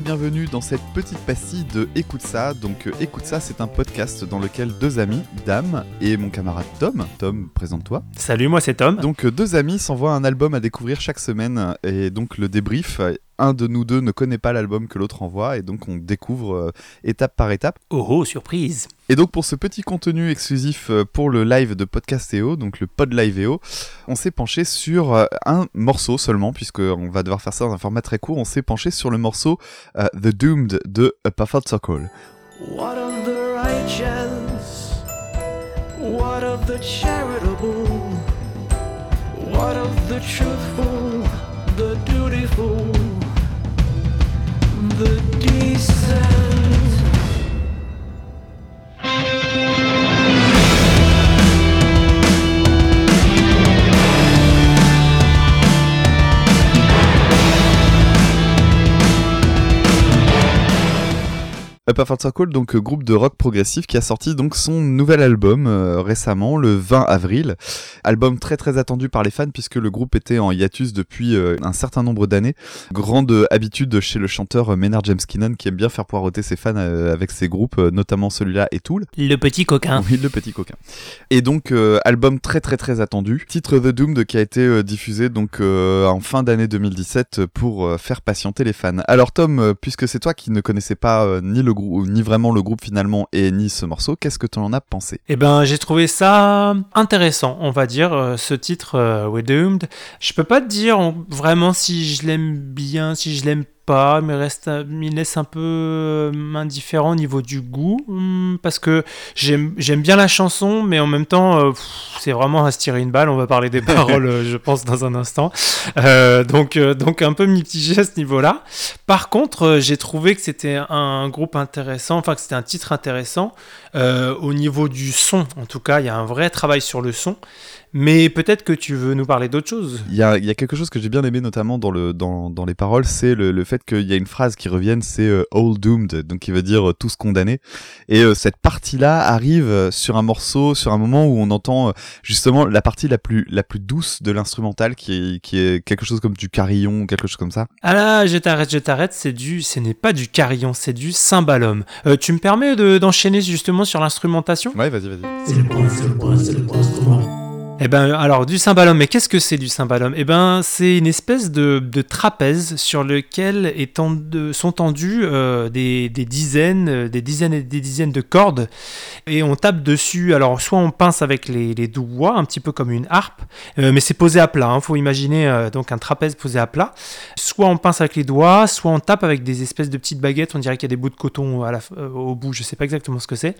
dans cette petite pastille de Écoute ça. Donc euh, Écoute ça, c'est un podcast dans lequel deux amis, Dame et mon camarade Tom, Tom, présente-toi. Salut, moi c'est Tom. Donc euh, deux amis s'envoient un album à découvrir chaque semaine et donc le débrief. Un de nous deux ne connaît pas l'album que l'autre envoie et donc on découvre euh, étape par étape. Oh oh, surprise Et donc pour ce petit contenu exclusif euh, pour le live de Podcastéo, donc le Pod Live on s'est penché sur euh, un morceau seulement, puisqu'on va devoir faire ça dans un format très court, on s'est penché sur le morceau euh, The Doomed de A Perfect Circle. What of the righteous? What of the charitable? What of the truthful? The dutiful? The decent? A Perfect Circle, donc euh, groupe de rock progressif qui a sorti donc son nouvel album euh, récemment, le 20 avril. Album très très attendu par les fans puisque le groupe était en hiatus depuis euh, un certain nombre d'années. Grande habitude chez le chanteur Maynard James Keenan qui aime bien faire poireauter ses fans euh, avec ses groupes, euh, notamment celui-là et Tool. Le petit coquin. Oui, le petit coquin. Et donc euh, album très très très attendu. Titre The Doomed qui a été euh, diffusé donc euh, en fin d'année 2017 pour euh, faire patienter les fans. Alors Tom, euh, puisque c'est toi qui ne connaissais pas euh, ni le ni vraiment le groupe finalement et ni ce morceau, qu'est-ce que tu en as pensé? Eh ben, j'ai trouvé ça intéressant, on va dire, euh, ce titre euh, We're Doomed. Je peux pas te dire vraiment si je l'aime bien, si je l'aime pas, mais reste, un- il laisse un peu euh, indifférent au niveau du goût, hum, parce que j'aime bien la chanson, mais en même temps, euh, c'est vraiment à se tirer une balle. On va parler des paroles, euh, je pense, dans un instant. Euh, donc, euh, donc un peu mitigé à ce niveau-là. Par contre, euh, j'ai trouvé que c'était un groupe intéressant, enfin que c'était un titre intéressant. Euh, au niveau du son, en tout cas, il y a un vrai travail sur le son. Mais peut-être que tu veux nous parler d'autre chose? Il y a, y a quelque chose que j'ai bien aimé notamment dans, le, dans, dans les paroles, c'est le, le fait qu'il y a une phrase qui revienne, c'est euh, All Doomed, donc qui veut dire euh, tous condamnés. Et euh, cette partie-là arrive sur un morceau, sur un moment où on entend euh, justement la partie la plus, la plus douce de l'instrumental, qui est, qui est quelque chose comme du carillon, quelque chose comme ça. Ah là, je t'arrête, je t'arrête, c'est du, ce n'est pas du carillon, c'est du cymbalum. Euh, tu me permets de- d'enchaîner justement sur l'instrumentation? Ouais, vas-y, vas-y. C'est le point, c'est le point, c'est le point instrument. Eh ben, alors, du cymbalum, mais qu'est-ce que c'est du cymbalum? Eh ben, c'est une espèce de, trapèze sur lequel sont tendues euh, des, dizaines, euh, des dizaines et des dizaines de cordes, et on tape dessus. Alors, soit on pince avec les, doigts, un petit peu comme une harpe, euh, mais c'est posé à plat. Il faut imaginer donc un trapèze posé à plat. Soit on pince avec les doigts, soit on tape avec des espèces de petites baguettes. On dirait qu'il y a des bouts de coton au bout. Je sais pas exactement ce que c'est.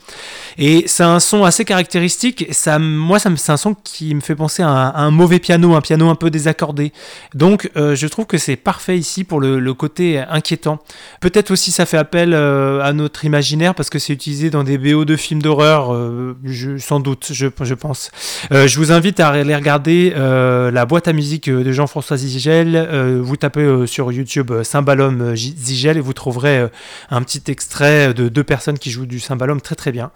Et c'est un son assez caractéristique. Moi, c'est un son qui me fait penser à un, mauvais piano, un piano un peu désaccordé. Donc, euh, je trouve que c'est parfait ici pour le, côté inquiétant. Peut-être aussi ça fait appel euh, à notre imaginaire parce que c'est utilisé dans des BO de films d'horreur, euh, sans doute, je, pense. Je vous invite à aller regarder la boîte à musique de Jean-François Zigel. Vous tapez sur YouTube Cymbalum Zigel et vous trouverez un petit extrait de deux personnes qui jouent du cymbalum très très bien.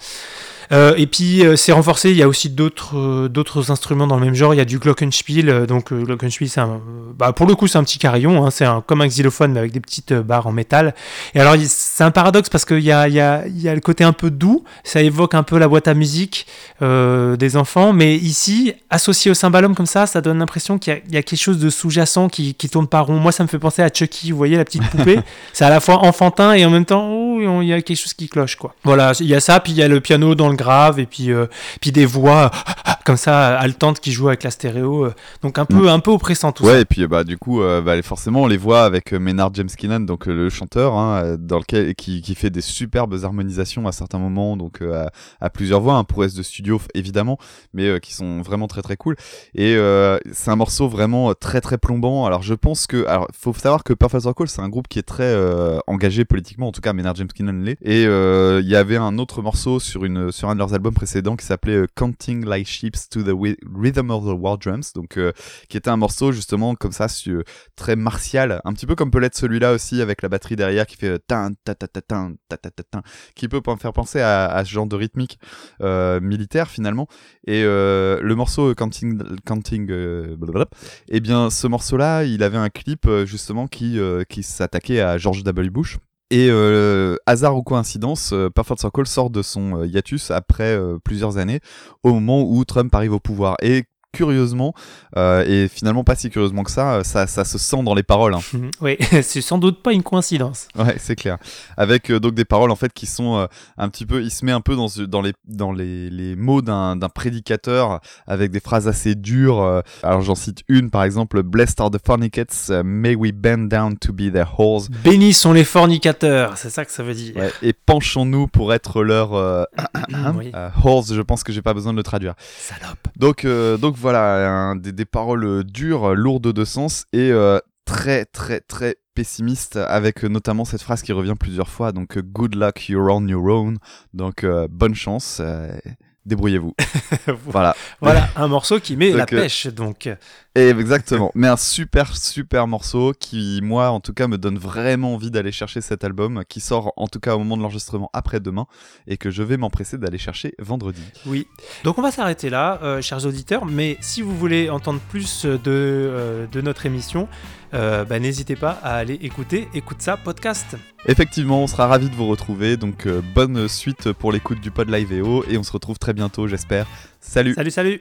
Euh, et puis euh, c'est renforcé, il y a aussi d'autres euh, d'autres instruments dans le même genre, il y a du glockenspiel, donc glockenspiel c'est un, bah, pour le coup c'est un petit carillon, hein, c'est un, comme un xylophone mais avec des petites barres en métal. Et alors c'est un paradoxe parce qu'il y a, y, a, y a le côté un peu doux, ça évoque un peu la boîte à musique des enfants, mais ici associé au cymbalum comme ça, ça donne l'impression qu'il y, a- il y a quelque chose de sous-jacent qui, qui tourne pas rond. Moi ça me fait penser à Chucky, vous voyez la petite poupée, c'est à la fois enfantin et en même temps oh, il y a quelque chose qui cloche quoi. Voilà, il y a ça, puis il y a le piano dans le grave et puis euh, puis des voix comme ça haletantes qui jouent avec la stéréo, euh, donc un peu un peu oppressant tout ça. Ouais, et puis bah, du coup, euh, bah, forcément, on les voit avec Maynard James Keenan, donc le chanteur, hein, dans lequel, qui, qui fait des superbes harmonisations à certains moments, donc à, à plusieurs voix, hein, pour S de studio évidemment, mais qui sont vraiment très très cool. Et c'est un morceau vraiment très très plombant. Alors je pense que, alors faut savoir que Perfect Circle, c'est un groupe qui est très engagé politiquement, en tout cas Maynard James Keenan l'est. Et il y avait un autre morceau sur une sur un de leurs albums précédents qui s'appelait euh, Counting Like Sheep to the Rhythm of the War Drums, donc euh, qui était un morceau justement comme ça su- très martial, un petit peu comme peut l'être celui-là aussi avec la batterie derrière qui fait euh, tin ta ta ta ta ta ta qui peut faire penser à, à ce genre de rythmique euh, militaire finalement. Et euh, le morceau euh, Counting Counting euh, blablabla, eh bien ce morceau-là, il avait un clip euh, justement qui euh, qui s'attaquait à George W. Bush. Et euh, hasard ou coïncidence, euh, Perfect Circle sort de son euh, hiatus après euh, plusieurs années, au moment où Trump arrive au pouvoir. Curieusement, euh, et finalement pas si curieusement que ça, euh, ça, ça se sent dans les paroles. hein. Oui, c'est sans doute pas une coïncidence. Ouais, c'est clair. Avec euh, donc des paroles en fait qui sont euh, un petit peu, il se met un peu dans dans les dans les, les mots d'un prédicateur avec des phrases assez dures. alors j'en cite une par exemple, Blessed are the fornicates, uh, may we bend down to be their whores. Bénis sont les fornicateurs, c'est ça que ça veut dire. Ouais, et penchons-nous pour être leur Oui. whores. Je pense que j'ai pas besoin de le traduire. Salope. Donc, donc voilà, des, paroles euh, dures, euh, lourdes de sens et euh, très très très pessimistes avec notamment cette phrase qui revient plusieurs fois. Donc, good luck, you're on your own. Donc, bonne chance, débrouillez-vous. voilà. Voilà, un morceau qui met la Donc, euh, pêche, donc. Et exactement. Mais un super super morceau qui, moi, en tout cas, me donne vraiment envie d'aller chercher cet album qui sort en tout cas au moment de l'enregistrement après-demain et que je vais m'empresser d'aller chercher vendredi. Oui. Donc on va s'arrêter là, euh, chers auditeurs. Mais si vous voulez entendre plus de, euh, de notre émission, euh, bah, n'hésitez pas à aller écouter Écoute ça podcast. Effectivement, on sera ravis de vous retrouver. Donc, euh, bonne suite pour l'écoute du pod live EO et on se retrouve très bientôt, j'espère. Salut Salut, salut